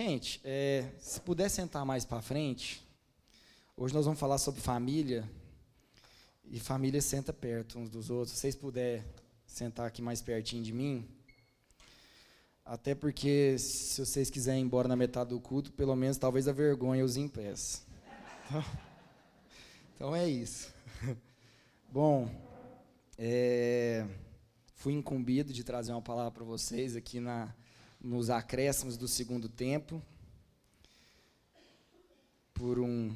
Gente, é, se puder sentar mais para frente, hoje nós vamos falar sobre família e família senta perto uns dos outros. Se vocês puderem sentar aqui mais pertinho de mim, até porque se vocês quiserem ir embora na metade do culto, pelo menos talvez a vergonha os impeça. Então, então é isso. Bom, é, fui incumbido de trazer uma palavra para vocês aqui na, nos acréscimos do segundo tempo, por um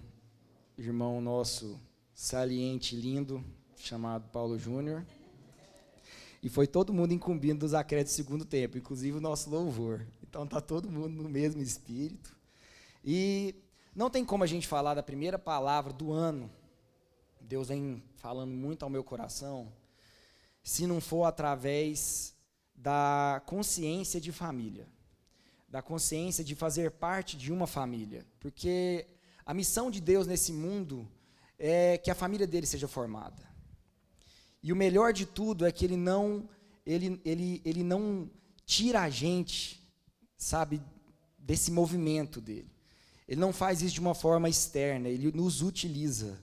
irmão nosso saliente, lindo, chamado Paulo Júnior. E foi todo mundo incumbindo dos acréscimos do segundo tempo, inclusive o nosso louvor. Então tá todo mundo no mesmo espírito. E não tem como a gente falar da primeira palavra do ano. Deus vem falando muito ao meu coração se não for através da consciência de família, da consciência de fazer parte de uma família, porque a missão de Deus nesse mundo é que a família dele seja formada. E o melhor de tudo é que ele não ele, ele, ele não tira a gente, sabe, desse movimento dele. Ele não faz isso de uma forma externa, ele nos utiliza.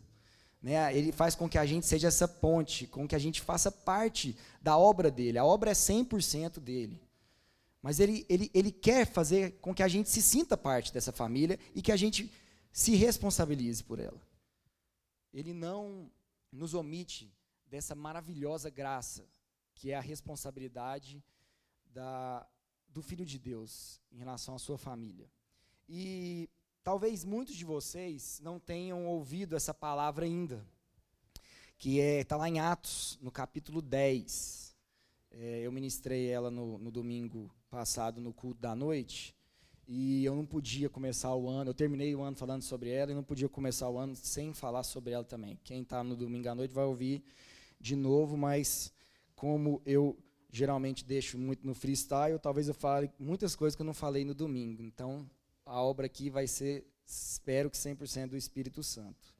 Né? Ele faz com que a gente seja essa ponte, com que a gente faça parte da obra dele. A obra é 100% dele. Mas ele, ele, ele quer fazer com que a gente se sinta parte dessa família e que a gente se responsabilize por ela. Ele não nos omite dessa maravilhosa graça, que é a responsabilidade da, do Filho de Deus em relação à sua família. E Talvez muitos de vocês não tenham ouvido essa palavra ainda, que está é, tá lá em Atos, no capítulo 10. É, eu ministrei ela no, no domingo passado, no culto da noite, e eu não podia começar o ano, eu terminei o ano falando sobre ela e não podia começar o ano sem falar sobre ela também. Quem está no domingo à noite vai ouvir de novo, mas como eu geralmente deixo muito no freestyle, talvez eu fale muitas coisas que eu não falei no domingo. Então, a obra aqui vai ser, espero que 100% do Espírito Santo.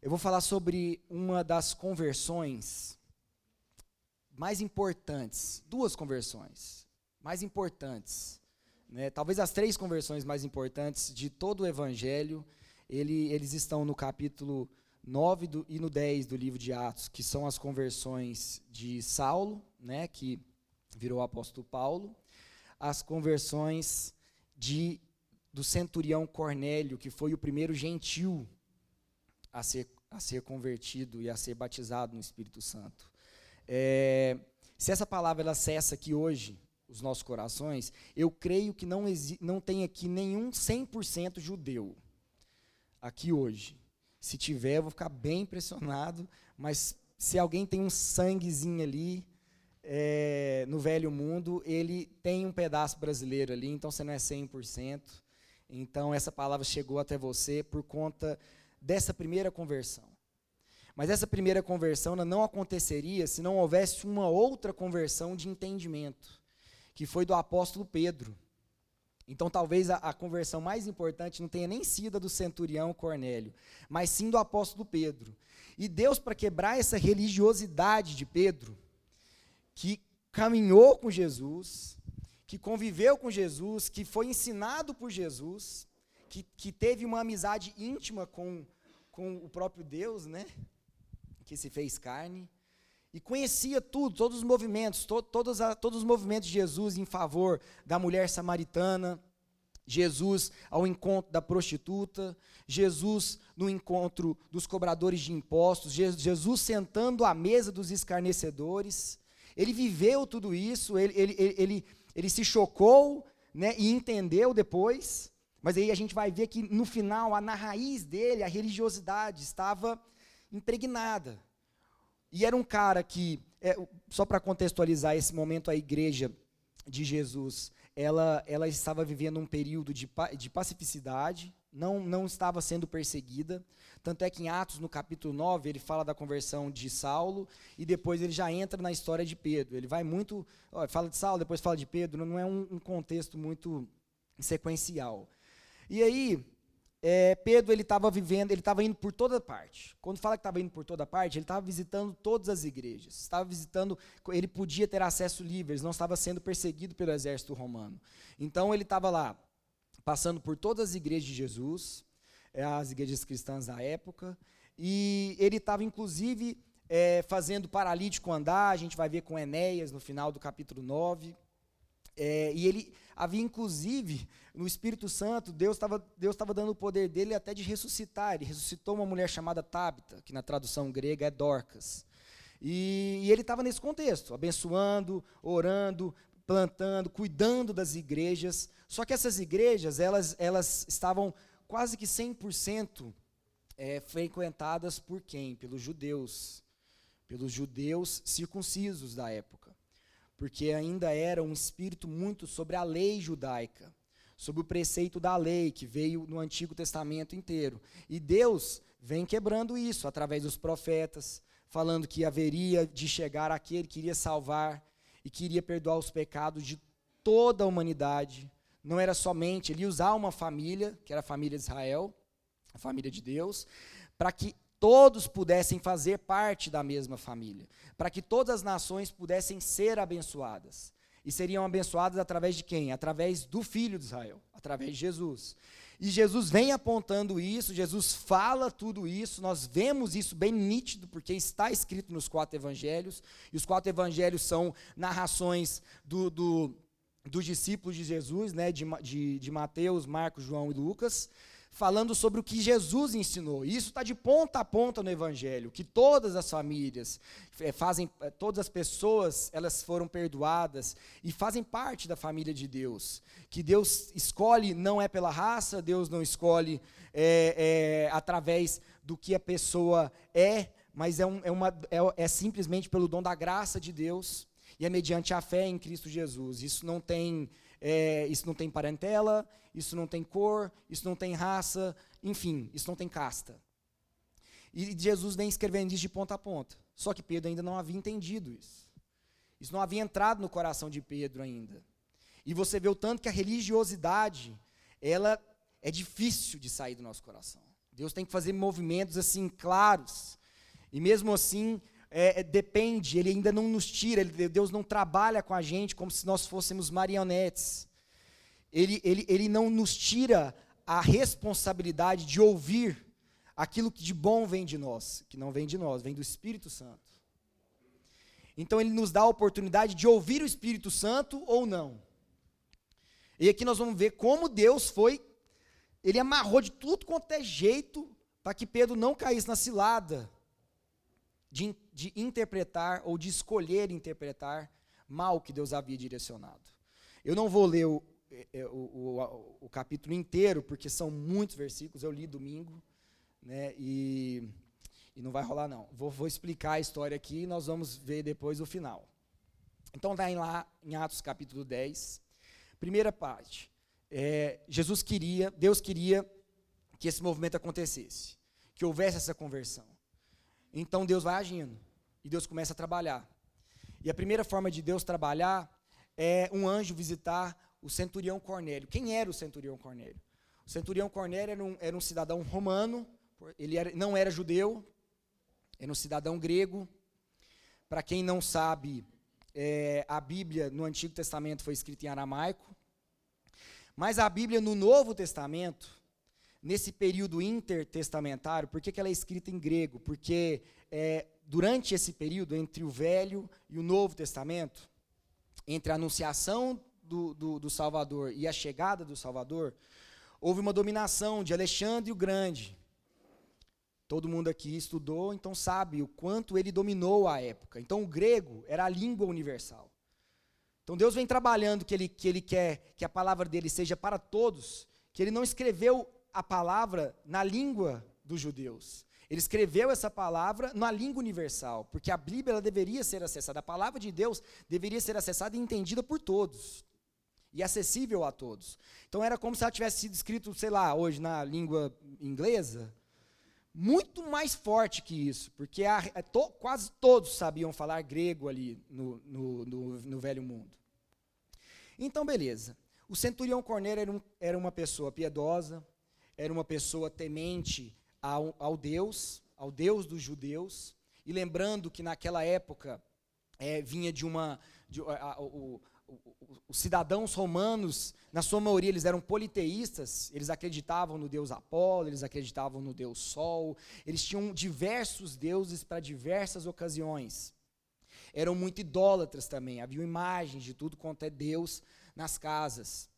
Eu vou falar sobre uma das conversões mais importantes, duas conversões mais importantes, né? talvez as três conversões mais importantes de todo o Evangelho, ele, eles estão no capítulo 9 do, e no 10 do livro de Atos, que são as conversões de Saulo, né, que virou o apóstolo Paulo, as conversões de do centurião Cornélio, que foi o primeiro gentil a ser, a ser convertido e a ser batizado no Espírito Santo. É, se essa palavra ela cessa aqui hoje, os nossos corações, eu creio que não, não tem aqui nenhum 100% judeu aqui hoje. Se tiver, eu vou ficar bem impressionado, mas se alguém tem um sanguezinho ali, é, no velho mundo, ele tem um pedaço brasileiro ali, então você não é 100%. Então, essa palavra chegou até você por conta dessa primeira conversão. Mas essa primeira conversão não aconteceria se não houvesse uma outra conversão de entendimento, que foi do apóstolo Pedro. Então, talvez a, a, conversão mais importante não tenha nem sido a do centurião Cornélio, mas sim do apóstolo Pedro. E Deus, para quebrar essa religiosidade de Pedro, que caminhou com Jesus, que conviveu com Jesus, que foi ensinado por Jesus, que, que teve uma amizade íntima com, com o próprio Deus, né? Que se fez carne. E conhecia tudo, todos os movimentos, to, todos, a, todos os movimentos de Jesus em favor da mulher samaritana, Jesus ao encontro da prostituta, Jesus no encontro dos cobradores de impostos, Jesus sentando à mesa dos escarnecedores. Ele viveu tudo isso, ele, ele, ele, ele se chocou né, e entendeu depois, mas aí a gente vai ver que no final, na raiz dele, a religiosidade estava impregnada. E era um cara que, é, só para contextualizar esse momento, a igreja de Jesus, ela, ela estava vivendo um período de, de pacificidade, não, não estava sendo perseguida. Tanto é que em Atos, no capítulo 9, ele fala da conversão de Saulo e depois ele já entra na história de Pedro. Ele vai muito. Ó, fala de Saulo, depois fala de Pedro, não é um, um contexto muito sequencial. E aí, é, Pedro ele estava vivendo, ele estava indo por toda parte. Quando fala que estava indo por toda parte, ele estava visitando todas as igrejas. Estava visitando, ele podia ter acesso livre, ele não estava sendo perseguido pelo exército romano. Então ele estava lá, passando por todas as igrejas de Jesus, é, as igrejas cristãs da época, e ele estava inclusive é, fazendo paralítico andar, a gente vai ver com Enéas no final do capítulo 9. É, e ele havia inclusive no Espírito Santo, Deus estava Deus tava dando o poder dele até de ressuscitar. Ele ressuscitou uma mulher chamada Tabita, que na tradução grega é Dorcas. E, e ele estava nesse contexto, abençoando, orando, plantando, cuidando das igrejas. Só que essas igrejas, elas, elas estavam quase que 100% é, frequentadas por quem? Pelos judeus. Pelos judeus circuncisos da época porque ainda era um espírito muito sobre a lei judaica, sobre o preceito da lei que veio no Antigo Testamento inteiro. E Deus vem quebrando isso através dos profetas, falando que haveria de chegar aquele que iria salvar e que iria perdoar os pecados de toda a humanidade. Não era somente ele usar uma família, que era a família de Israel, a família de Deus, para que todos pudessem fazer parte da mesma família, para que todas as nações pudessem ser abençoadas. E seriam abençoadas através de quem? Através do Filho de Israel, através de Jesus. E Jesus vem apontando isso, Jesus fala tudo isso, nós vemos isso bem nítido, porque está escrito nos quatro evangelhos, e os quatro evangelhos são narrações do, do, dos discípulos de Jesus, né, de, de, de Mateus, Marcos, João e Lucas falando sobre o que Jesus ensinou. E isso está de ponta a ponta no Evangelho, que todas as famílias é, fazem, é, todas as pessoas, elas foram perdoadas e fazem parte da família de Deus. Que Deus escolhe não é pela raça, Deus não escolhe é, é, através do que a pessoa é, mas é, um, é, uma, é, é simplesmente pelo dom da graça de Deus e é mediante a fé em Cristo Jesus. Isso não tem é, isso não tem parentela, isso não tem cor, isso não tem raça, enfim, isso não tem casta. E Jesus vem escrevendo isso de ponta a ponta. Só que Pedro ainda não havia entendido isso. Isso não havia entrado no coração de Pedro ainda. E você vê o tanto que a religiosidade, ela é difícil de sair do nosso coração. Deus tem que fazer movimentos assim claros. E mesmo assim, é, é, depende, ele ainda não nos tira, ele, Deus não trabalha com a gente como se nós fôssemos marionetes. Ele, ele, ele não nos tira a responsabilidade de ouvir aquilo que de bom vem de nós, que não vem de nós, vem do Espírito Santo. Então ele nos dá a oportunidade de ouvir o Espírito Santo ou não. E aqui nós vamos ver como Deus foi, ele amarrou de tudo quanto é jeito para que Pedro não caísse na cilada de, de interpretar ou de escolher interpretar mal que Deus havia direcionado. Eu não vou ler o, é, é, o, o, o, capítulo inteiro, porque são muitos versículos, eu li domingo, né, e, e não vai rolar não. Vou, vou explicar a história aqui e nós vamos ver depois o final. Então está lá em Atos capítulo 10, primeira parte. É, Jesus queria, Deus queria que esse movimento acontecesse, que houvesse essa conversão. Então Deus vai agindo e Deus começa a trabalhar. E a primeira forma de Deus trabalhar é um anjo visitar o centurião Cornélio. Quem era o centurião Cornélio? O centurião Cornélio era um, era um cidadão romano, ele era, não era judeu, era um cidadão grego. Para quem não sabe, é, a Bíblia no Antigo Testamento foi escrita em aramaico, mas a Bíblia no Novo Testamento nesse período intertestamentário, por que, que ela é escrita em grego? Porque é, durante esse período, entre o Velho e o Novo Testamento, entre a anunciação do, do, do Salvador e a chegada do Salvador, houve uma dominação de Alexandre o Grande. Todo mundo aqui estudou, então sabe o quanto ele dominou a época. Então o grego era a língua universal. Então Deus vem trabalhando que ele, que ele quer que a palavra dele seja para todos, que ele não escreveu a palavra na língua dos judeus. Ele escreveu essa palavra na língua universal, porque a Bíblia ela deveria ser acessada, a palavra de Deus deveria ser acessada e entendida por todos e acessível a todos. Então era como se ela tivesse sido escrito, sei lá, hoje na língua inglesa, muito mais forte que isso, porque a, é, to, quase todos sabiam falar grego ali no, no, no, no Velho Mundo. Então, beleza. O centurião Cornélio era, um, era uma pessoa piedosa, era uma pessoa temente ao, ao Deus, ao Deus dos judeus, e lembrando que naquela época é, vinha de uma. De, a, a, o, os cidadãos romanos, na sua maioria, eles eram politeístas, eles acreditavam no deus Apolo, eles acreditavam no deus Sol, eles tinham diversos deuses para diversas ocasiões. Eram muito idólatras também, havia imagens de tudo quanto é Deus nas casas.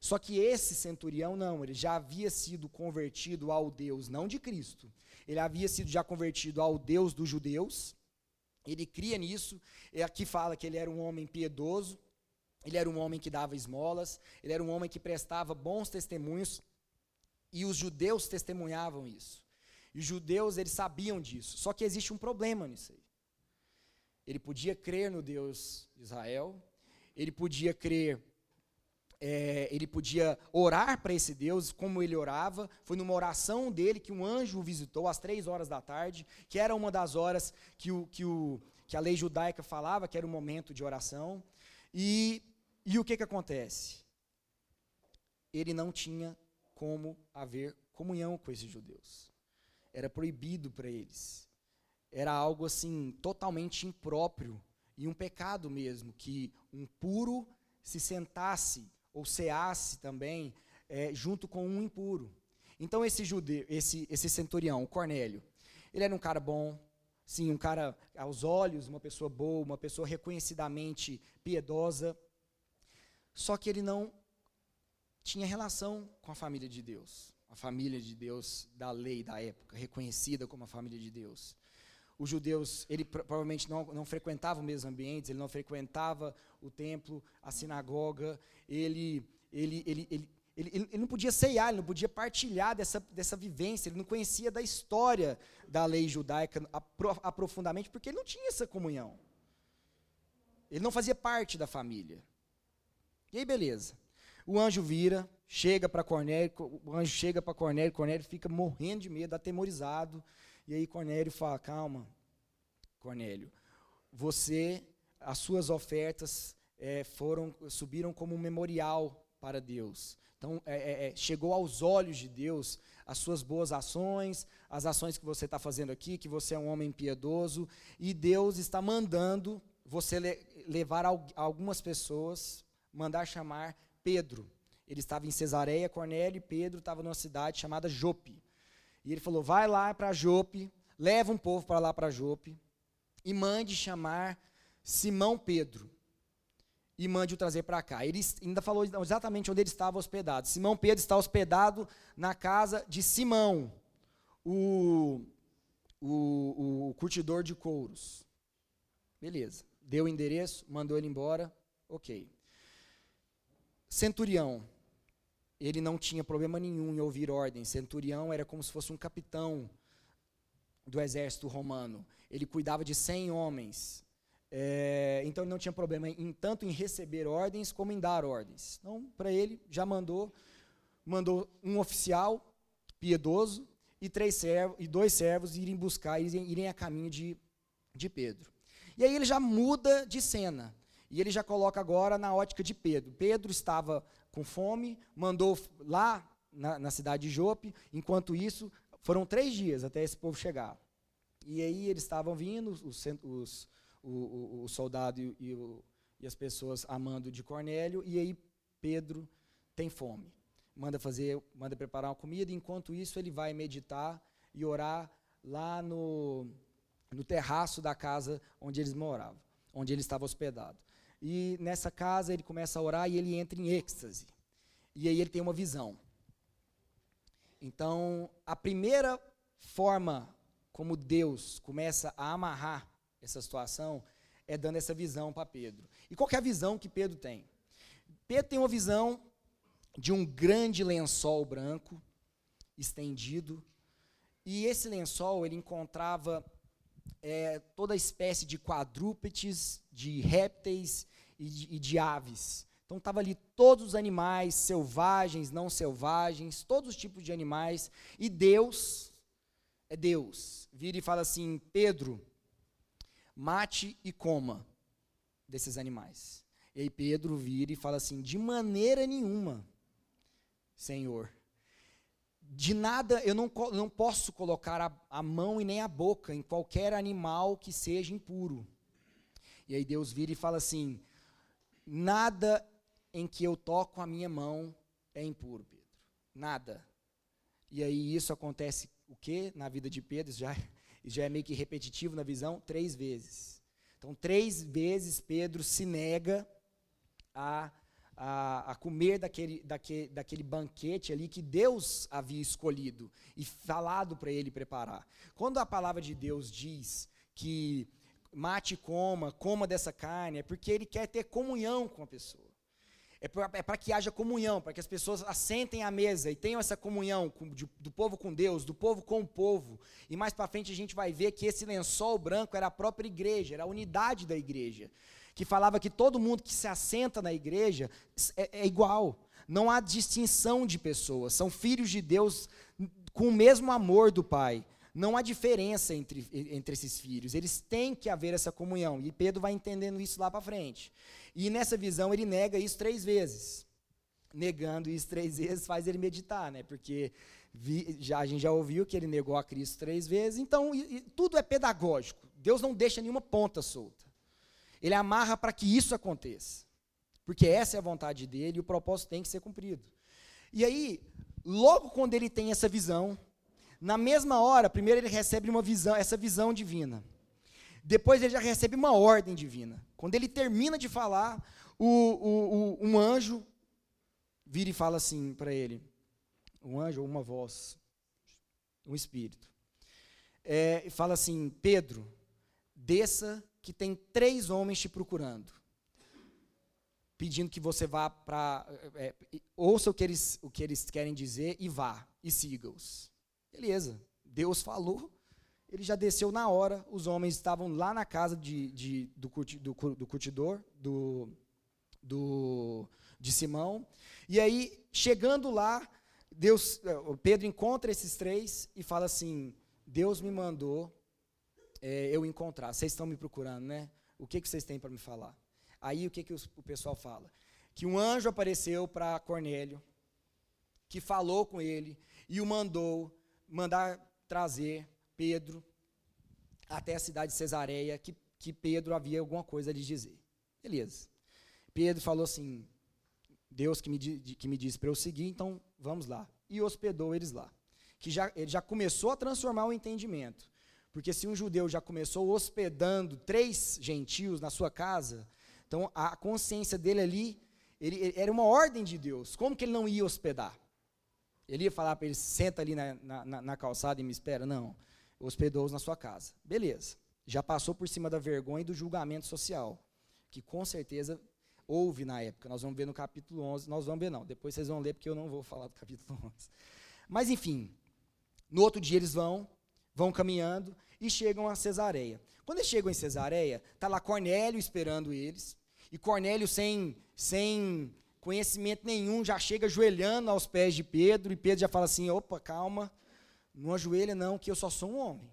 Só que esse centurião não, ele já havia sido convertido ao Deus, não de Cristo, ele havia sido já convertido ao Deus dos judeus, ele cria nisso, e aqui fala que ele era um homem piedoso, ele era um homem que dava esmolas, ele era um homem que prestava bons testemunhos, e os judeus testemunhavam isso. E os judeus, eles sabiam disso. Só que existe um problema nisso aí. Ele podia crer no Deus de Israel, ele podia crer é, ele podia orar para esse Deus, como ele orava. Foi numa oração dele que um anjo o visitou às três horas da tarde, que era uma das horas que, o, que, o, que a lei judaica falava, que era o momento de oração. E, e o que, que acontece? Ele não tinha como haver comunhão com esses judeus. Era proibido para eles. Era algo assim totalmente impróprio e um pecado mesmo que um puro se sentasse ou ceasse também, é, junto com um impuro. Então esse judeu, esse, esse centurião, o Cornélio, ele era um cara bom, sim, um cara aos olhos, uma pessoa boa, uma pessoa reconhecidamente piedosa, só que ele não tinha relação com a família de Deus, a família de Deus da lei da época, reconhecida como a família de Deus os judeus, ele provavelmente não, não frequentava os mesmos ambientes, ele não frequentava o templo, a sinagoga, ele, ele, ele, ele, ele, ele não podia ceiar, ele não podia partilhar dessa, dessa vivência, ele não conhecia da história da lei judaica aprofundadamente, porque ele não tinha essa comunhão. Ele não fazia parte da família. E aí, beleza. O anjo vira, chega para Cornélio, o anjo chega para Cornélio, Cornélio fica morrendo de medo, atemorizado. E aí Cornélio fala: calma, Cornélio, você, as suas ofertas é, foram subiram como um memorial para Deus. Então, é, é, é, chegou aos olhos de Deus as suas boas ações, as ações que você está fazendo aqui, que você é um homem piedoso, e Deus está mandando você le levar algumas pessoas, mandar chamar Pedro. Ele estava em Cesareia, Cornélio, e Pedro estava numa cidade chamada Jope. E ele falou: vai lá para Jope, leva um povo para lá para Jope, e mande chamar Simão Pedro. E mande o trazer para cá. Ele ainda falou exatamente onde ele estava hospedado. Simão Pedro está hospedado na casa de Simão, o, o, o curtidor de couros. Beleza. Deu o endereço, mandou ele embora. Ok. Centurião ele não tinha problema nenhum em ouvir ordens. Centurião era como se fosse um capitão do exército romano. Ele cuidava de 100 homens. É, então ele não tinha problema em tanto em receber ordens como em dar ordens. Então, para ele, já mandou, mandou um oficial piedoso e três e dois servos irem buscar, irem, irem a caminho de, de Pedro. E aí ele já muda de cena. E ele já coloca agora na ótica de Pedro. Pedro estava com fome, mandou lá na, na cidade de Jope. Enquanto isso, foram três dias até esse povo chegar. E aí eles estavam vindo, os, os, o, o, o, soldado e, e, o, e as pessoas amando de Cornélio, e aí Pedro tem fome. Manda fazer, manda preparar uma comida, enquanto isso ele vai meditar e orar lá no, no terraço da casa onde eles moravam, onde ele estava hospedado. E nessa casa ele começa a orar e ele entra em êxtase. E aí ele tem uma visão. Então, a primeira forma como Deus começa a amarrar essa situação é dando essa visão para Pedro. E qual é a visão que Pedro tem? Pedro tem uma visão de um grande lençol branco estendido, e esse lençol ele encontrava é, toda espécie de quadrúpedes, de répteis e de, e de aves. Então estava ali todos os animais, selvagens, não selvagens, todos os tipos de animais. E Deus, é Deus, vira e fala assim: Pedro, mate e coma desses animais. E aí Pedro vira e fala assim: de maneira nenhuma, Senhor. De nada, eu não, não posso colocar a, a mão e nem a boca em qualquer animal que seja impuro. E aí Deus vira e fala assim: nada em que eu toco a minha mão é impuro, Pedro. Nada. E aí isso acontece o quê? Na vida de Pedro, já, já é meio que repetitivo na visão, três vezes. Então, três vezes Pedro se nega a, a, a comer daquele, daquele, daquele banquete ali que Deus havia escolhido e falado para ele preparar. Quando a palavra de Deus diz que mate e coma, coma dessa carne, é porque ele quer ter comunhão com a pessoa. É para é que haja comunhão, para que as pessoas assentem à mesa e tenham essa comunhão com, de, do povo com Deus, do povo com o povo. E mais para frente a gente vai ver que esse lençol branco era a própria igreja, era a unidade da igreja. Que falava que todo mundo que se assenta na igreja é, é igual. Não há distinção de pessoas, são filhos de Deus com o mesmo amor do Pai. Não há diferença entre, entre esses filhos, eles têm que haver essa comunhão. E Pedro vai entendendo isso lá para frente. E nessa visão ele nega isso três vezes. Negando isso três vezes faz ele meditar, né? Porque vi, já, a gente já ouviu que ele negou a Cristo três vezes. Então, e, e, tudo é pedagógico. Deus não deixa nenhuma ponta solta. Ele amarra para que isso aconteça. Porque essa é a vontade dele e o propósito tem que ser cumprido. E aí, logo quando ele tem essa visão, na mesma hora, primeiro ele recebe uma visão, essa visão divina. Depois ele já recebe uma ordem divina. Quando ele termina de falar, o, o, o, um anjo vira e fala assim para ele: um anjo ou uma voz, um espírito. É, fala assim: Pedro, desça que tem três homens te procurando. Pedindo que você vá para. É, ouça o que, eles, o que eles querem dizer e vá, e siga-os. Beleza, Deus falou, ele já desceu na hora, os homens estavam lá na casa de, de do, curti, do, do, curtidor, do, do, de Simão, e aí, chegando lá, Deus, eh, Pedro encontra esses três e fala assim, Deus me mandou é, eu encontrar, vocês estão me procurando, né? O que, que vocês têm para me falar? Aí o que, que os, o pessoal fala? Que um anjo apareceu para Cornélio, que falou com ele e o mandou mandar trazer Pedro até a cidade de Cesareia, que, que Pedro havia alguma coisa a lhe dizer. Beleza. Pedro falou assim: Deus que me, que me disse para eu seguir, então vamos lá. E hospedou eles lá. Que já, ele já começou a transformar o entendimento. Porque se um judeu já começou hospedando três gentios na sua casa, então a consciência dele ali ele, ele, era uma ordem de Deus. Como que ele não ia hospedar? Ele ia falar para ele, senta ali na, na, na calçada e me espera? Não. Hospedou-os na sua casa. Beleza. Já passou por cima da vergonha e do julgamento social, que com certeza houve na época. Nós vamos ver no capítulo 11. Nós vamos ver, não. Depois vocês vão ler, porque eu não vou falar do capítulo 11. Mas, enfim, no outro dia eles vão, vão caminhando e chegam a Cesareia. Quando eles chegam em Cesareia, está lá Cornélio esperando eles. E Cornélio, sem, sem conhecimento nenhum, já chega ajoelhando aos pés de Pedro, e Pedro já fala assim: opa, calma, não ajoelha não, que eu só sou um homem.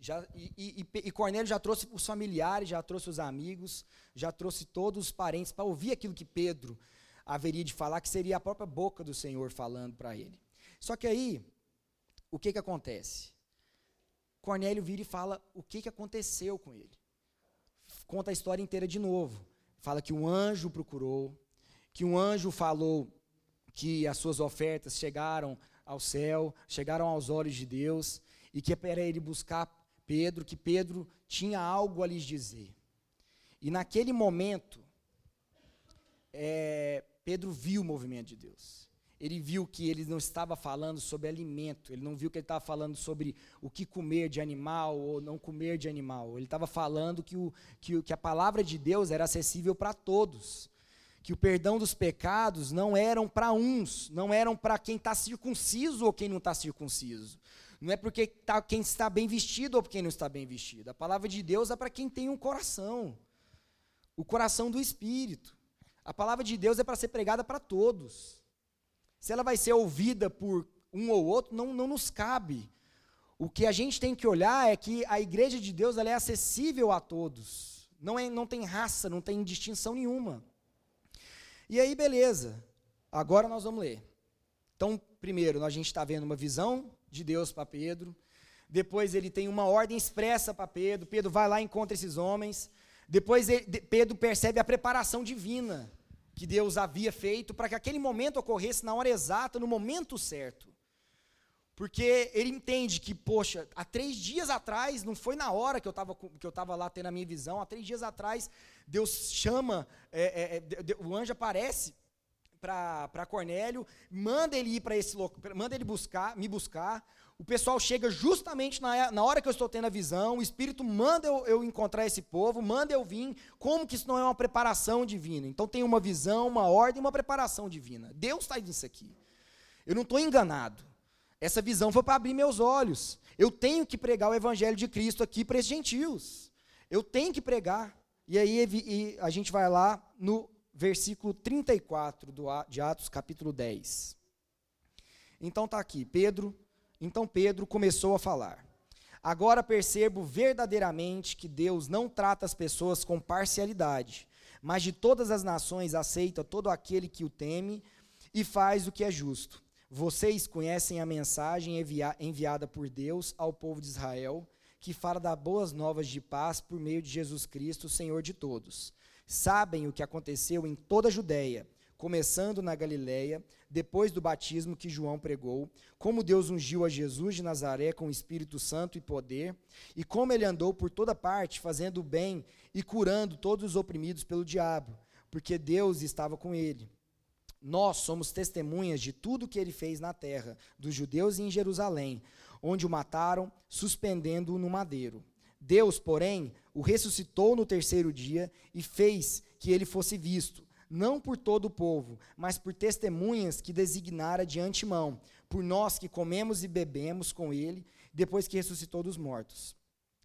Já, e, e, e Cornélio já trouxe os familiares, já trouxe os amigos, já trouxe todos os parentes para ouvir aquilo que Pedro haveria de falar, que seria a própria boca do Senhor falando para ele. Só que aí, o que, que acontece? Cornélio vira e fala o que, que aconteceu com ele. Conta a história inteira de novo. Fala que um anjo procurou, que um anjo falou que as suas ofertas chegaram ao céu, chegaram aos olhos de Deus, e que era ele buscar Pedro, que Pedro tinha algo a lhes dizer. E naquele momento, é, Pedro viu o movimento de Deus. Ele viu que ele não estava falando sobre alimento, ele não viu que ele estava falando sobre o que comer de animal ou não comer de animal. Ele estava falando que, o, que, que a palavra de Deus era acessível para todos que o perdão dos pecados não eram para uns, não eram para quem está circunciso ou quem não está circunciso. Não é porque tá, quem está bem vestido ou quem não está bem vestido. A palavra de Deus é para quem tem um coração, o coração do Espírito. A palavra de Deus é para ser pregada para todos. Se ela vai ser ouvida por um ou outro, não, não nos cabe. O que a gente tem que olhar é que a igreja de Deus ela é acessível a todos. Não, é, não tem raça, não tem distinção nenhuma. E aí, beleza. Agora nós vamos ler. Então, primeiro, a gente está vendo uma visão de Deus para Pedro. Depois ele tem uma ordem expressa para Pedro. Pedro vai lá e encontra esses homens. Depois ele, Pedro percebe a preparação divina que Deus havia feito para que aquele momento ocorresse na hora exata, no momento certo. Porque ele entende que, poxa, há três dias atrás, não foi na hora que eu estava que eu lá tendo a minha visão, há três dias atrás, Deus chama, é, é, o anjo aparece para Cornélio, manda ele ir para esse local, manda ele buscar, me buscar. O pessoal chega justamente na, na hora que eu estou tendo a visão, o Espírito manda eu, eu encontrar esse povo, manda eu vir. Como que isso não é uma preparação divina? Então tem uma visão, uma ordem, uma preparação divina. Deus está nisso aqui. Eu não estou enganado. Essa visão foi para abrir meus olhos. Eu tenho que pregar o evangelho de Cristo aqui para esses gentios. Eu tenho que pregar. E aí e a gente vai lá no versículo 34 do, de Atos, capítulo 10. Então está aqui, Pedro. Então Pedro começou a falar. Agora percebo verdadeiramente que Deus não trata as pessoas com parcialidade, mas de todas as nações aceita todo aquele que o teme e faz o que é justo. Vocês conhecem a mensagem envia enviada por Deus ao povo de Israel, que fala das boas novas de paz por meio de Jesus Cristo, Senhor de todos sabem o que aconteceu em toda a Judéia, começando na Galiléia, depois do batismo que João pregou, como Deus ungiu a Jesus de Nazaré com o Espírito Santo e poder, e como ele andou por toda parte, fazendo o bem e curando todos os oprimidos pelo diabo, porque Deus estava com ele. Nós somos testemunhas de tudo que ele fez na terra, dos judeus e em Jerusalém, onde o mataram, suspendendo-o no madeiro. Deus, porém, o ressuscitou no terceiro dia e fez que ele fosse visto, não por todo o povo, mas por testemunhas que designara de antemão, por nós que comemos e bebemos com ele, depois que ressuscitou dos mortos.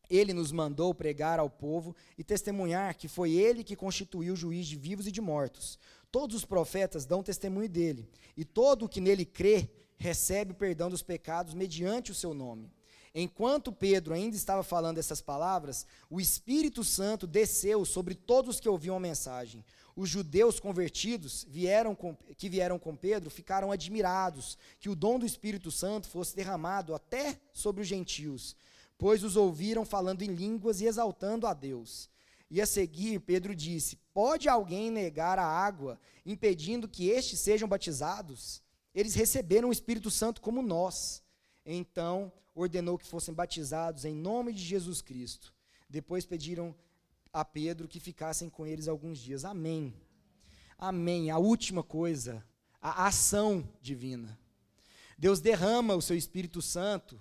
Ele nos mandou pregar ao povo e testemunhar que foi ele que constituiu o juiz de vivos e de mortos. Todos os profetas dão testemunho dele, e todo o que nele crê recebe o perdão dos pecados mediante o seu nome. Enquanto Pedro ainda estava falando essas palavras, o Espírito Santo desceu sobre todos que ouviam a mensagem. Os judeus convertidos vieram com, que vieram com Pedro ficaram admirados que o dom do Espírito Santo fosse derramado até sobre os gentios, pois os ouviram falando em línguas e exaltando a Deus. E a seguir, Pedro disse: Pode alguém negar a água, impedindo que estes sejam batizados? Eles receberam o Espírito Santo como nós. Então ordenou que fossem batizados em nome de Jesus Cristo. Depois pediram a Pedro que ficassem com eles alguns dias. Amém. Amém. A última coisa, a ação divina. Deus derrama o seu Espírito Santo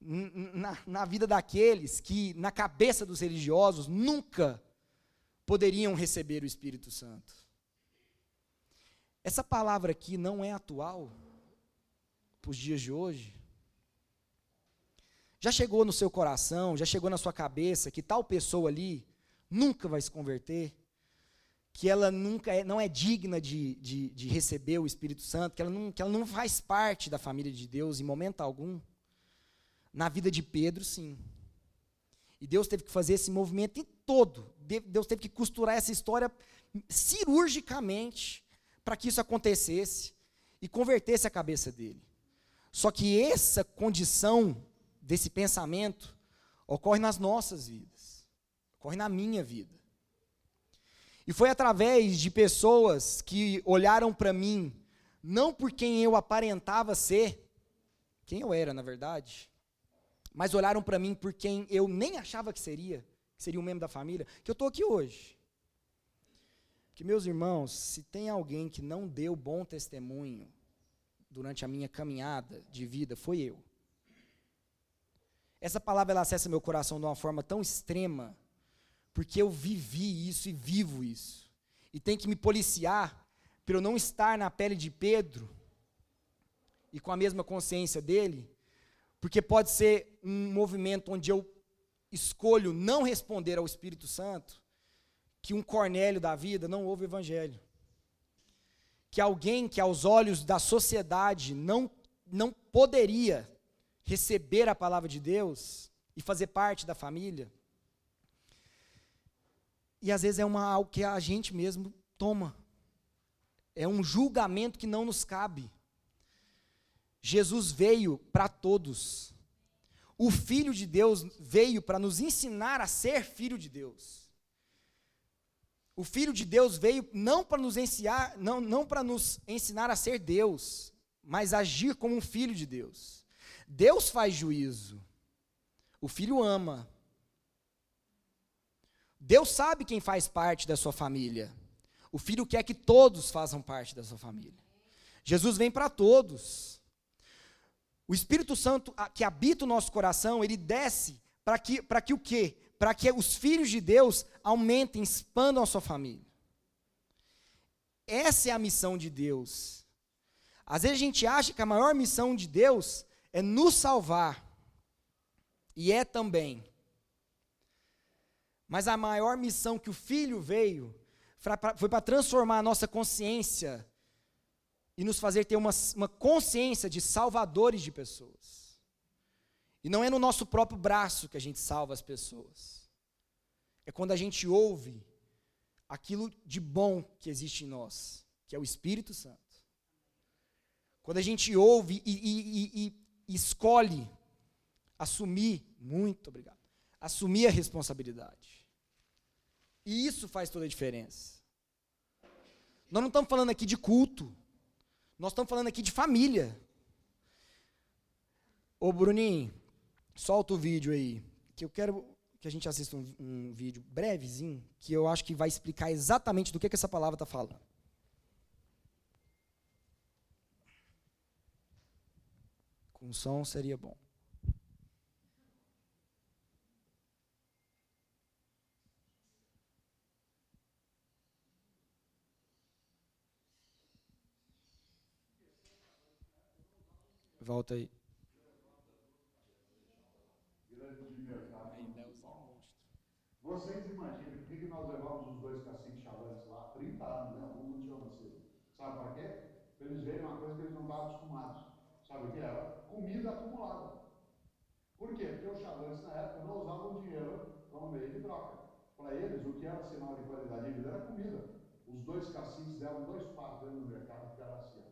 na, na vida daqueles que, na cabeça dos religiosos, nunca poderiam receber o Espírito Santo. Essa palavra aqui não é atual para os dias de hoje. Já chegou no seu coração, já chegou na sua cabeça que tal pessoa ali nunca vai se converter? Que ela nunca é, não é digna de, de, de receber o Espírito Santo, que ela, não, que ela não faz parte da família de Deus em momento algum? Na vida de Pedro, sim. E Deus teve que fazer esse movimento em todo. Deus teve que costurar essa história cirurgicamente para que isso acontecesse e convertesse a cabeça dele. Só que essa condição desse pensamento ocorre nas nossas vidas, ocorre na minha vida. E foi através de pessoas que olharam para mim, não por quem eu aparentava ser, quem eu era, na verdade, mas olharam para mim por quem eu nem achava que seria, que seria um membro da família, que eu estou aqui hoje. Que, meus irmãos, se tem alguém que não deu bom testemunho durante a minha caminhada de vida, foi eu. Essa palavra ela acessa meu coração de uma forma tão extrema, porque eu vivi isso e vivo isso. E tem que me policiar para eu não estar na pele de Pedro e com a mesma consciência dele, porque pode ser um movimento onde eu escolho não responder ao Espírito Santo, que um Cornélio da vida não ouve o evangelho. Que alguém que aos olhos da sociedade não não poderia receber a palavra de Deus e fazer parte da família. E às vezes é uma, algo que a gente mesmo toma. É um julgamento que não nos cabe. Jesus veio para todos. O Filho de Deus veio para nos ensinar a ser filho de Deus. O Filho de Deus veio não para nos ensinar, não, não para nos ensinar a ser Deus, mas agir como um filho de Deus. Deus faz juízo. O filho ama. Deus sabe quem faz parte da sua família. O filho quer que todos façam parte da sua família. Jesus vem para todos. O Espírito Santo que habita o nosso coração, ele desce para que, para que o quê? Para que os filhos de Deus aumentem, expandam a sua família. Essa é a missão de Deus. Às vezes a gente acha que a maior missão de Deus é nos salvar. E é também. Mas a maior missão que o Filho veio foi para transformar a nossa consciência e nos fazer ter uma, uma consciência de salvadores de pessoas. E não é no nosso próprio braço que a gente salva as pessoas. É quando a gente ouve aquilo de bom que existe em nós, que é o Espírito Santo. Quando a gente ouve e, e, e, e escolhe assumir, muito obrigado, assumir a responsabilidade. E isso faz toda a diferença. Nós não estamos falando aqui de culto. Nós estamos falando aqui de família. Ô Bruninho, solta o vídeo aí, que eu quero que a gente assista um, um vídeo brevezinho, que eu acho que vai explicar exatamente do que, que essa palavra está falando. Com som seria bom. Volta aí. Vocês imaginam por que nós levamos os dois caciques chalantes lá? 30 anos, né? Alguns não tinham nascido. Sabe para quê? Para eles verem uma coisa que eles não estavam acostumados. Sabe o que era? Comida acumulada. Por quê? Porque os chalantes na época não usavam dinheiro como meio de troca. Para eles, o que era sinal de qualidade de vida era comida. Os dois caciques deram dois passos do mercado e ficaram assim.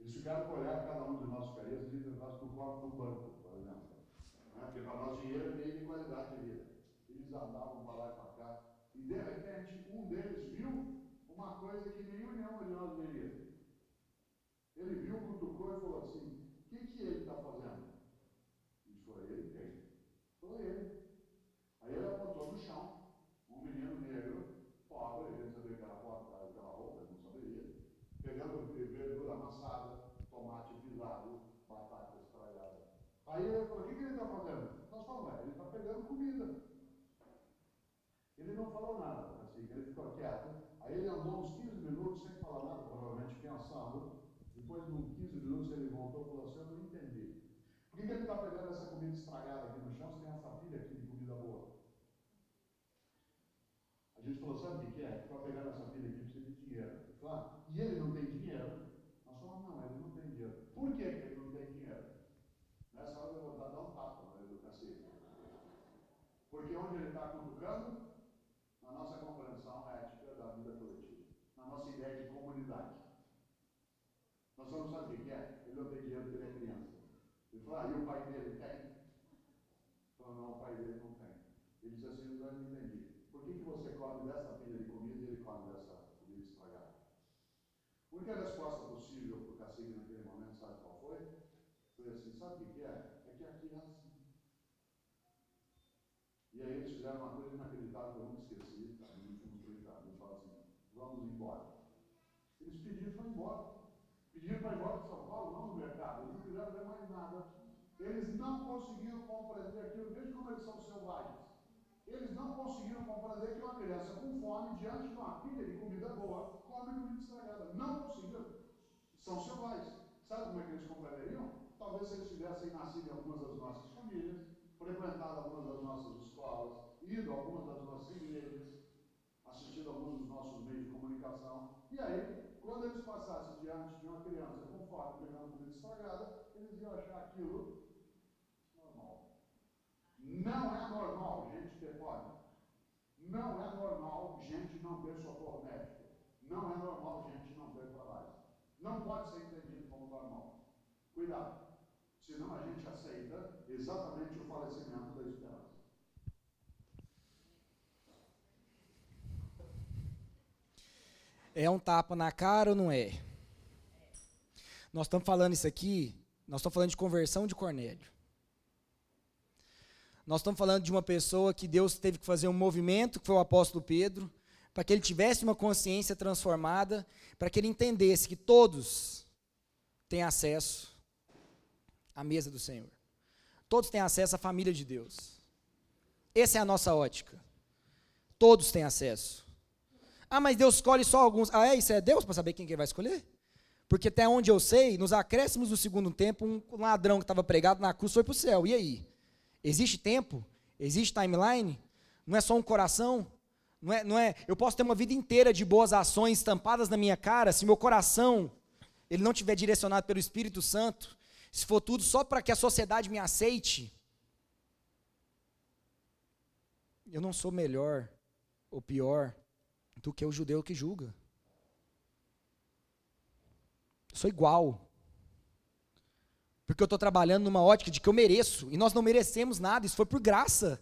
Eles ficaram com olhar cada um de nós ficaria se entrasse no corpo do banco, por exemplo. Né? Porque para nós dinheiro é meio de qualidade de vida. Eles andavam para lá e para cá. E de repente, um deles viu uma coisa que nenhum de nós veria. Ele viu, cutucou e falou assim: O que, que ele está fazendo? Isso foi ele quem? Foi ele. Aí ele apontou no chão, um menino negro, pobre, ele sabia que era pobre, aquela roupa, ele não saberia, pegando verdura amassada, tomate pisado, batata estragada. Aí ele falou: O que, que ele está fazendo? Nós falamos: Ele está pegando comida. Ele não falou nada, assim, ele ficou quieto. Aí ele andou uns 15 minutos sem falar nada, provavelmente pensando. Depois de uns 15 minutos ele voltou e falou assim: Eu não entendi. Por que, que ele está pegando essa comida estragada aqui no chão se tem essa pilha aqui de comida boa? A gente falou: Sabe o que é? Para pegar essa pilha aqui precisa de dinheiro. Claro. E ele não tem dinheiro? Nós falamos: Não, ele não tem dinheiro. Por que, que ele não tem dinheiro? Nessa hora eu vou dar, dar um tapa na do cacete. Porque onde ele está cutucando? Na nossa compreensão ética da vida coletiva. Na nossa ideia de comunidade. Nós só não sabemos o que é. Ele não tem dinheiro porque ele é criança. Ele falou, ah, e o pai dele tem? Ele falou, não, o pai dele não tem. Ele disse assim, não entendi. Por que, que você come dessa pilha de comida e ele come dessa comida estragada? A única resposta possível para o cacique naquele momento, sabe qual foi? Foi assim, sabe o que é? É que aqui é assim. E aí eles fizeram uma coisa inacreditável eu nunca esqueci, tá? nos últimos 30 anos. Eles falaram assim, vamos embora. Eles pediram para ir embora. Pediram para ir embora de São Paulo, não no mercado. Eles não quiseram ver mais nada. Eles não conseguiram compreender aquilo. Veja como eles são selvagens. Eles não conseguiram compreender que uma criança com fome, diante de uma pilha de comida boa, come comida estragada. Não conseguiram. São selvagens. Sabe como é que eles compreenderiam? Talvez se eles tivessem nascido em algumas das nossas famílias, frequentado algumas das nossas escolas, ido a algumas das nossas igrejas, assistido a alguns dos nossos meios de comunicação. E aí, quando eles passassem diante de uma criança com fome pegando comida estragada, eles iam achar aquilo. Não é normal gente ter fome. Não é normal gente não ter socorro médico. Não é normal gente não ter trabalho. Não pode ser entendido como normal. Cuidado. Senão a gente aceita exatamente o falecimento da esperança. É um tapa na cara ou não é? Nós estamos falando isso aqui, nós estamos falando de conversão de Cornélio. Nós estamos falando de uma pessoa que Deus teve que fazer um movimento, que foi o apóstolo Pedro, para que ele tivesse uma consciência transformada, para que ele entendesse que todos têm acesso à mesa do Senhor. Todos têm acesso à família de Deus. Essa é a nossa ótica. Todos têm acesso. Ah, mas Deus escolhe só alguns. Ah, é? Isso é Deus para saber quem que vai escolher? Porque até onde eu sei, nos acréscimos do segundo tempo, um ladrão que estava pregado na cruz foi para o céu. E aí? Existe tempo? Existe timeline? Não é só um coração? Não é, não é, eu posso ter uma vida inteira de boas ações estampadas na minha cara, se meu coração ele não tiver direcionado pelo Espírito Santo, se for tudo só para que a sociedade me aceite, eu não sou melhor ou pior do que o judeu que julga. Eu sou igual. Porque eu estou trabalhando numa ótica de que eu mereço. E nós não merecemos nada, isso foi por graça.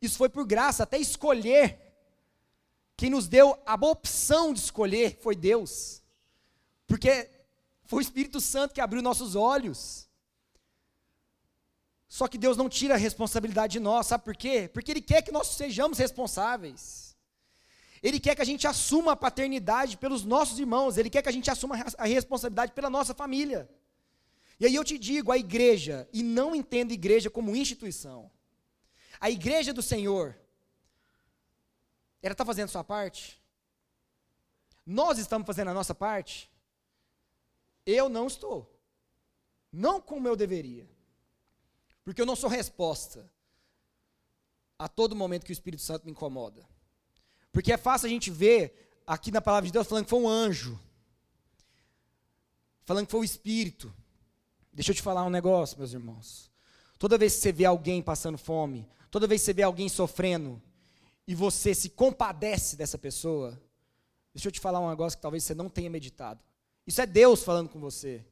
Isso foi por graça, até escolher. Quem nos deu a opção de escolher foi Deus. Porque foi o Espírito Santo que abriu nossos olhos. Só que Deus não tira a responsabilidade de nós, sabe por quê? Porque Ele quer que nós sejamos responsáveis. Ele quer que a gente assuma a paternidade pelos nossos irmãos, ele quer que a gente assuma a responsabilidade pela nossa família. E aí eu te digo, a igreja, e não entenda igreja como instituição. A igreja do Senhor, ela está fazendo sua parte? Nós estamos fazendo a nossa parte? Eu não estou. Não como eu deveria. Porque eu não sou resposta a todo momento que o Espírito Santo me incomoda. Porque é fácil a gente ver aqui na palavra de Deus falando que foi um anjo, falando que foi o Espírito. Deixa eu te falar um negócio, meus irmãos. Toda vez que você vê alguém passando fome, toda vez que você vê alguém sofrendo, e você se compadece dessa pessoa, deixa eu te falar um negócio que talvez você não tenha meditado. Isso é Deus falando com você.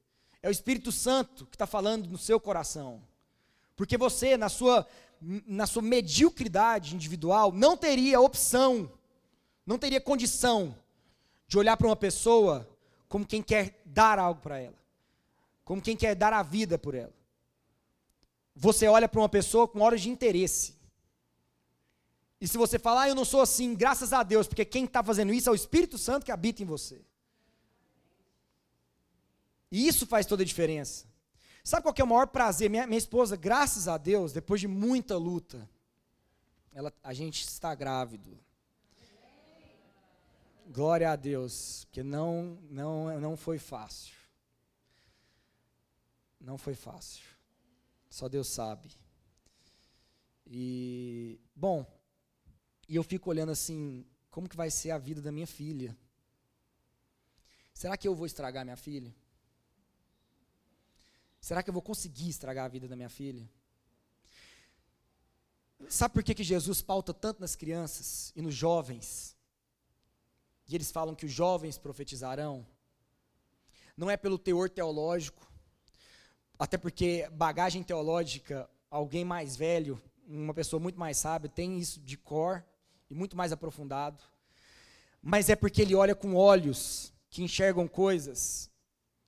É o Espírito Santo que está falando no seu coração. Porque você, na sua, na sua mediocridade individual, não teria opção não teria condição de olhar para uma pessoa como quem quer dar algo para ela, como quem quer dar a vida por ela. Você olha para uma pessoa com horas de interesse. E se você falar, ah, eu não sou assim, graças a Deus, porque quem está fazendo isso é o Espírito Santo que habita em você. E isso faz toda a diferença. Sabe qual é o maior prazer? Minha, minha esposa, graças a Deus, depois de muita luta, ela, a gente está grávido. Glória a Deus, que não, não, não foi fácil. Não foi fácil. Só Deus sabe. E, bom, e eu fico olhando assim, como que vai ser a vida da minha filha? Será que eu vou estragar minha filha? Será que eu vou conseguir estragar a vida da minha filha? Sabe por que, que Jesus pauta tanto nas crianças e nos jovens? e eles falam que os jovens profetizarão, não é pelo teor teológico, até porque bagagem teológica, alguém mais velho, uma pessoa muito mais sábia, tem isso de cor e muito mais aprofundado, mas é porque ele olha com olhos que enxergam coisas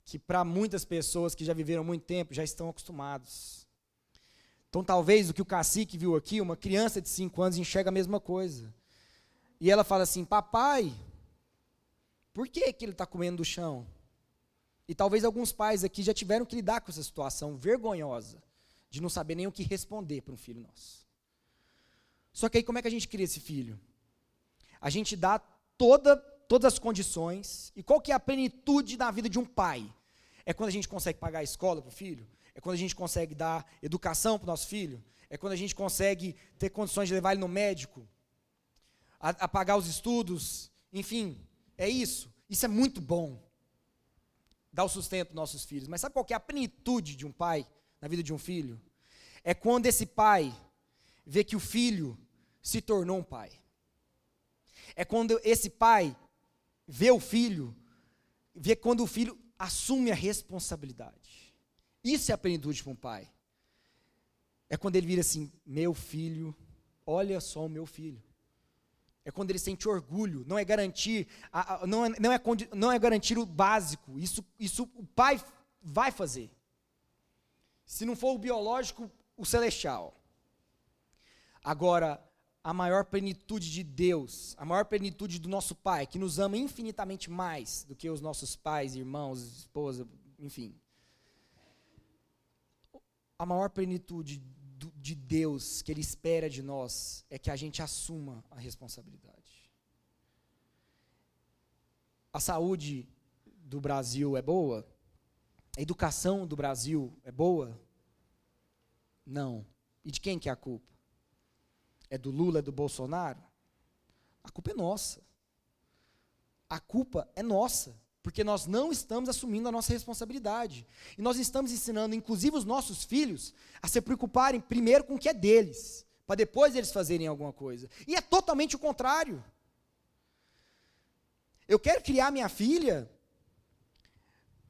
que para muitas pessoas que já viveram muito tempo já estão acostumados. Então, talvez o que o cacique viu aqui, uma criança de 5 anos enxerga a mesma coisa. E ela fala assim: Papai, por que, que ele está comendo do chão? E talvez alguns pais aqui já tiveram que lidar com essa situação vergonhosa de não saber nem o que responder para um filho nosso. Só que aí como é que a gente cria esse filho? A gente dá toda, todas as condições. E qual que é a plenitude na vida de um pai? É quando a gente consegue pagar a escola para o filho? É quando a gente consegue dar educação para o nosso filho? É quando a gente consegue ter condições de levar ele no médico? A, a pagar os estudos? Enfim, é isso. Isso é muito bom. Dar o sustento para nossos filhos. Mas sabe qual é a plenitude de um pai na vida de um filho? É quando esse pai vê que o filho se tornou um pai. É quando esse pai vê o filho, vê quando o filho assume a responsabilidade. Isso é a plenitude para um pai. É quando ele vira assim: meu filho, olha só o meu filho. É quando ele sente orgulho, não é garantir, não, é, não, é, não é garantir o básico. Isso, isso o pai vai fazer. Se não for o biológico, o celestial. Agora, a maior plenitude de Deus, a maior plenitude do nosso Pai, que nos ama infinitamente mais do que os nossos pais, irmãos, esposa, enfim. A maior plenitude de Deus que Ele espera de nós é que a gente assuma a responsabilidade. A saúde do Brasil é boa? A educação do Brasil é boa? Não. E de quem que é a culpa? É do Lula, é do Bolsonaro? A culpa é nossa. A culpa é nossa, porque nós não estamos assumindo a nossa responsabilidade. E nós estamos ensinando, inclusive os nossos filhos, a se preocuparem primeiro com o que é deles, para depois eles fazerem alguma coisa. E é totalmente o contrário. Eu quero criar minha filha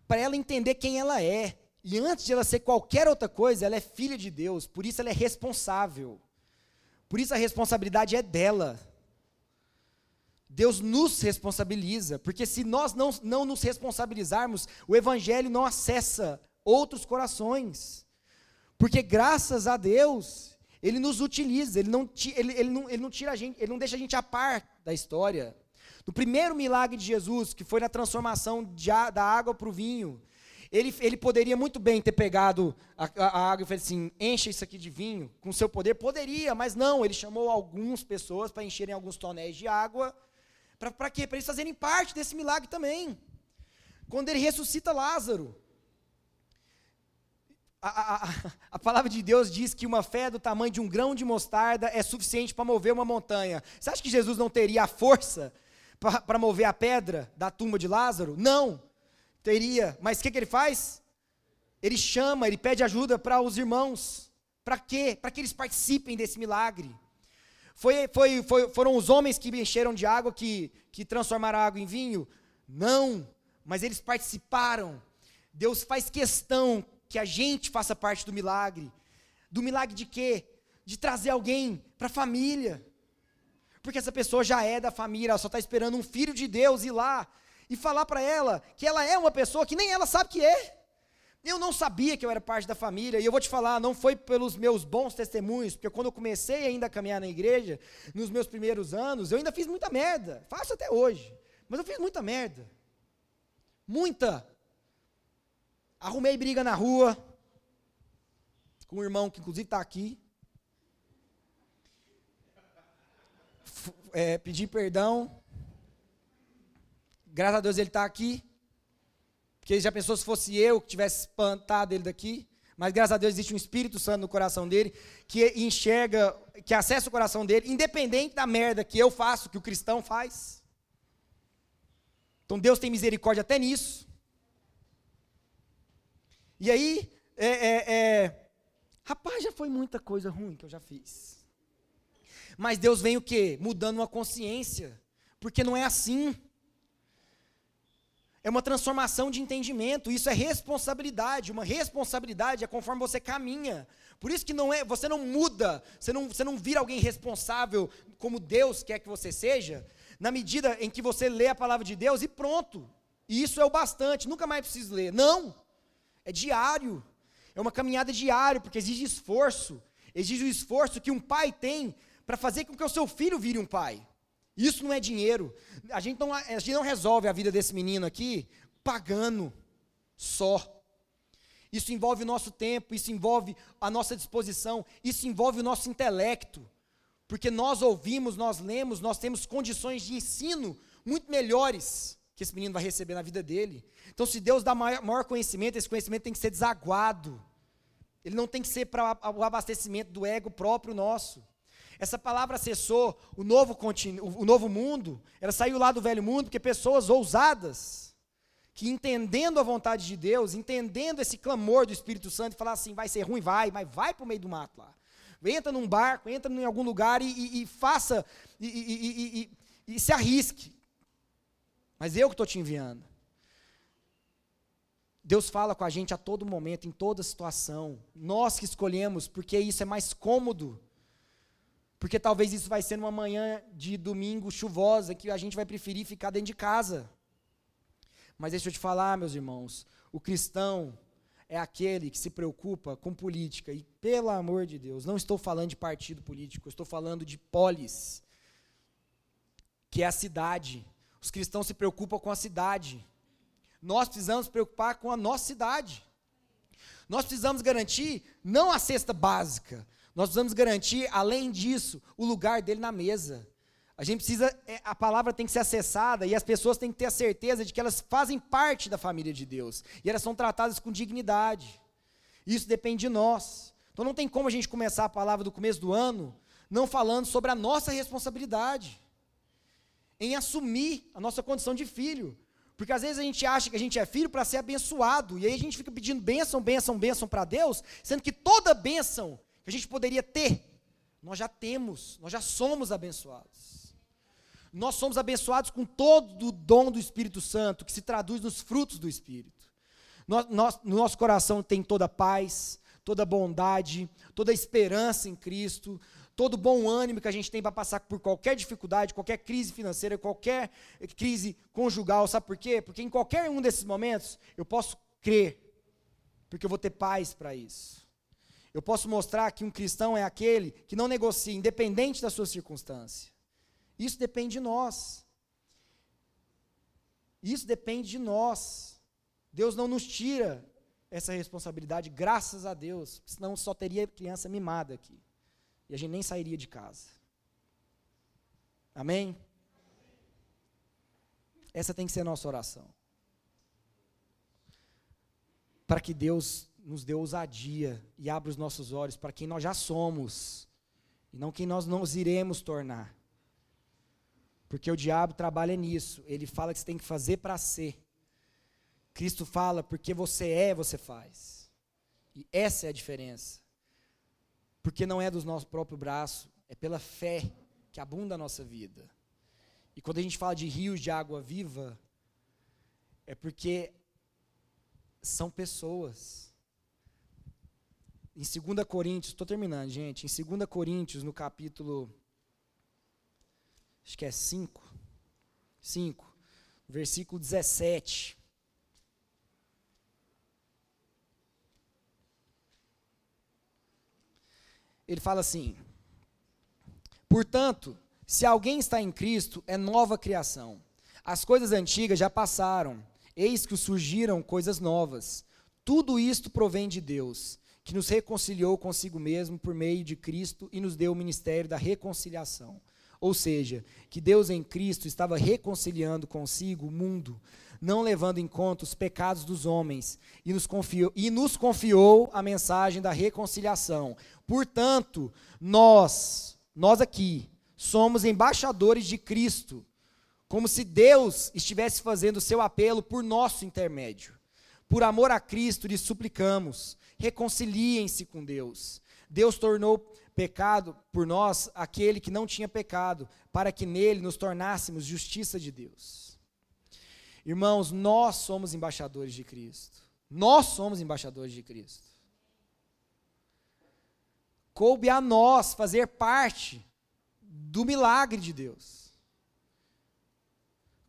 para ela entender quem ela é. E antes de ela ser qualquer outra coisa, ela é filha de Deus, por isso ela é responsável. Por isso a responsabilidade é dela. Deus nos responsabiliza, porque se nós não, não nos responsabilizarmos, o Evangelho não acessa outros corações. Porque graças a Deus, Ele nos utiliza, Ele não, ele, ele não, ele não tira a gente, Ele não deixa a gente a par da história. No primeiro milagre de Jesus, que foi na transformação de, da água para o vinho, ele, ele poderia muito bem ter pegado a, a, água e falado assim: encha isso aqui de vinho com seu poder. Poderia, mas não. Ele chamou algumas pessoas para encherem alguns tonéis de água. Para quê? Para eles fazerem parte desse milagre também. Quando ele ressuscita Lázaro. A, a, a, palavra de Deus diz que uma fé do tamanho de um grão de mostarda é suficiente para mover uma montanha. Você acha que Jesus não teria a força para mover a pedra da tumba de Lázaro? Não teria. Mas o que, que ele faz? Ele chama, ele pede ajuda para os irmãos. Para quê? Para que eles participem desse milagre. Foi, foi, foi, foram os homens que encheram de água que, que transformaram a água em vinho? Não, mas eles participaram. Deus faz questão que a gente faça parte do milagre. Do milagre de quê? De trazer alguém para a família. Porque essa pessoa já é da família, ela só está esperando um filho de Deus ir lá e falar para ela que ela é uma pessoa que nem ela sabe que é. Eu não sabia que eu era parte da família, e eu vou te falar, não foi pelos meus bons testemunhos, porque quando eu comecei ainda a caminhar na igreja, nos meus primeiros anos, eu ainda fiz muita merda, faço até hoje, mas eu fiz muita merda. Muita. Arrumei briga na rua, com um irmão que inclusive está aqui. É, pedi perdão, Graças a Deus ele está aqui. Porque já pensou se fosse eu que tivesse espantado ele daqui. Mas graças a Deus existe um Espírito Santo no coração dele que enxerga, que acessa o coração dele, independente da merda que eu faço, que o cristão faz. Então Deus tem misericórdia até nisso. E aí, é, é, é, rapaz, já foi muita coisa ruim que eu já fiz. Mas Deus vem o quê? Mudando uma consciência. Porque não é assim. É uma transformação de entendimento, isso é responsabilidade. Uma responsabilidade é conforme você caminha. Por isso que não é, você não muda, você não, você não vira alguém responsável como Deus quer que você seja, na medida em que você lê a palavra de Deus e pronto. E isso é o bastante, nunca mais preciso ler. Não. É diário. É uma caminhada diária, porque exige esforço. Exige o esforço que um pai tem para fazer com que o seu filho vire um pai. Isso não é dinheiro. A gente não, a gente não resolve a vida desse menino aqui pagando só. Isso envolve o nosso tempo, isso envolve a nossa disposição, isso envolve o nosso intelecto. Porque nós ouvimos, nós lemos, nós temos condições de ensino muito melhores que esse menino vai receber na vida dele. Então, se Deus dá maior, maior conhecimento, esse conhecimento tem que ser desaguado. Ele não tem que ser para o abastecimento do ego próprio nosso. Essa palavra acessou o novo, o novo mundo, ela saiu lá do velho mundo, porque pessoas ousadas, que entendendo a vontade de Deus, entendendo esse clamor do Espírito Santo, e falar assim: vai ser ruim, vai, mas vai para o meio do mato lá. Entra num barco, entra em algum lugar e, e, e faça, e, e se arrisque. Mas eu que estou te enviando. Deus fala com a gente a todo momento, em toda situação. Nós que escolhemos, porque isso é mais cômodo. Porque talvez isso vai ser numa manhã de domingo chuvosa, que a gente vai preferir ficar dentro de casa. Mas deixa eu te falar, meus irmãos, o cristão é aquele que se preocupa com política. E, pelo amor de Deus, não estou falando de partido político, estou falando de polis, que é a cidade. Os cristãos se preocupam com a cidade. Nós precisamos preocupar com a nossa cidade. Nós precisamos garantir não a cesta básica, nós precisamos garantir, além disso, o lugar dele na mesa. A gente precisa, é, a palavra tem que ser acessada e as pessoas têm que ter a certeza de que elas fazem parte da família de Deus e elas são tratadas com dignidade. Isso depende de nós. Então não tem como a gente começar a palavra do começo do ano não falando sobre a nossa responsabilidade em assumir a nossa condição de filho. Porque às vezes a gente acha que a gente é filho para ser abençoado, e aí a gente fica pedindo bênção, bênção, bênção para Deus, sendo que toda bênção que a gente poderia ter, nós já temos, nós já somos abençoados. Nós somos abençoados com todo o dom do Espírito Santo, que se traduz nos frutos do Espírito. Nós, nós, no nosso coração tem toda paz, toda bondade, toda esperança em Cristo, todo bom ânimo que a gente tem para passar por qualquer dificuldade, qualquer crise financeira, qualquer crise conjugal. Sabe por quê? Porque em qualquer um desses momentos eu posso crer, porque eu vou ter paz para isso. Eu posso mostrar que um cristão é aquele que não negocia, independente da sua circunstância. Isso depende de nós. Isso depende de nós. Deus não nos tira essa responsabilidade, graças a Deus, senão só teria criança mimada aqui e a gente nem sairia de casa. Amém? Essa tem que ser a nossa oração. Para que Deus nos dê ousadia e abra os nossos olhos para quem nós já somos e não quem nós nos iremos tornar. Porque o diabo trabalha nisso. Ele fala que você tem que fazer para ser. Cristo fala, porque você é, você faz. E essa é a diferença porque não é do nosso próprio braço, é pela fé que abunda a nossa vida. E quando a gente fala de rios de água viva, é porque são pessoas. Em 2 Coríntios, estou terminando, gente. Em 2 Coríntios, no capítulo. Acho que é 5. 5. Versículo 17. ele fala assim: Portanto, se alguém está em Cristo, é nova criação. As coisas antigas já passaram, eis que surgiram coisas novas. Tudo isto provém de Deus, que nos reconciliou consigo mesmo por meio de Cristo e nos deu o ministério da reconciliação. Ou seja, que Deus em Cristo estava reconciliando consigo o mundo, não levando em conta os pecados dos homens, e nos confiou, e nos confiou a mensagem da reconciliação. Portanto, nós, nós aqui, somos embaixadores de Cristo, como se Deus estivesse fazendo o seu apelo por nosso intermédio. Por amor a Cristo, lhe suplicamos, reconciliem-se com Deus. Deus tornou pecado por nós aquele que não tinha pecado, para que nele nos tornássemos justiça de Deus. Irmãos, nós somos embaixadores de Cristo. Nós somos embaixadores de Cristo. Coube a nós fazer parte do milagre de Deus.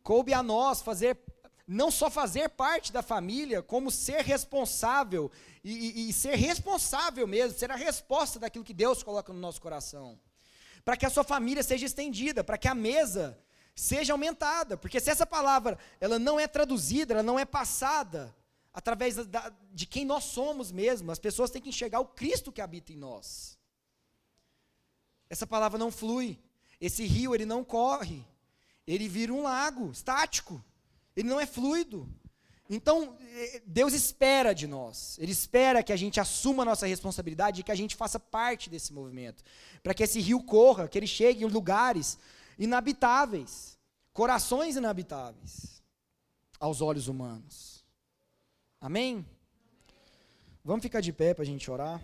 Coube a nós fazer, não só fazer parte da família, como ser responsável e, e, e ser responsável mesmo, ser a resposta daquilo que Deus coloca no nosso coração. Para que a sua família seja estendida, para que a mesa seja aumentada, porque se essa palavra ela não é traduzida, ela não é passada através da, de quem nós somos mesmo, as pessoas têm que enxergar o Cristo que habita em nós. Essa palavra não flui, esse rio ele não corre, ele vira um lago estático, ele não é fluido. Então, eh, Deus espera de nós, Ele espera que a gente assuma a nossa responsabilidade e que a gente faça parte desse movimento, para que esse rio corra, que ele chegue em lugares inabitáveis, corações inabitáveis aos olhos humanos. Amém? Vamos ficar de pé para a gente orar?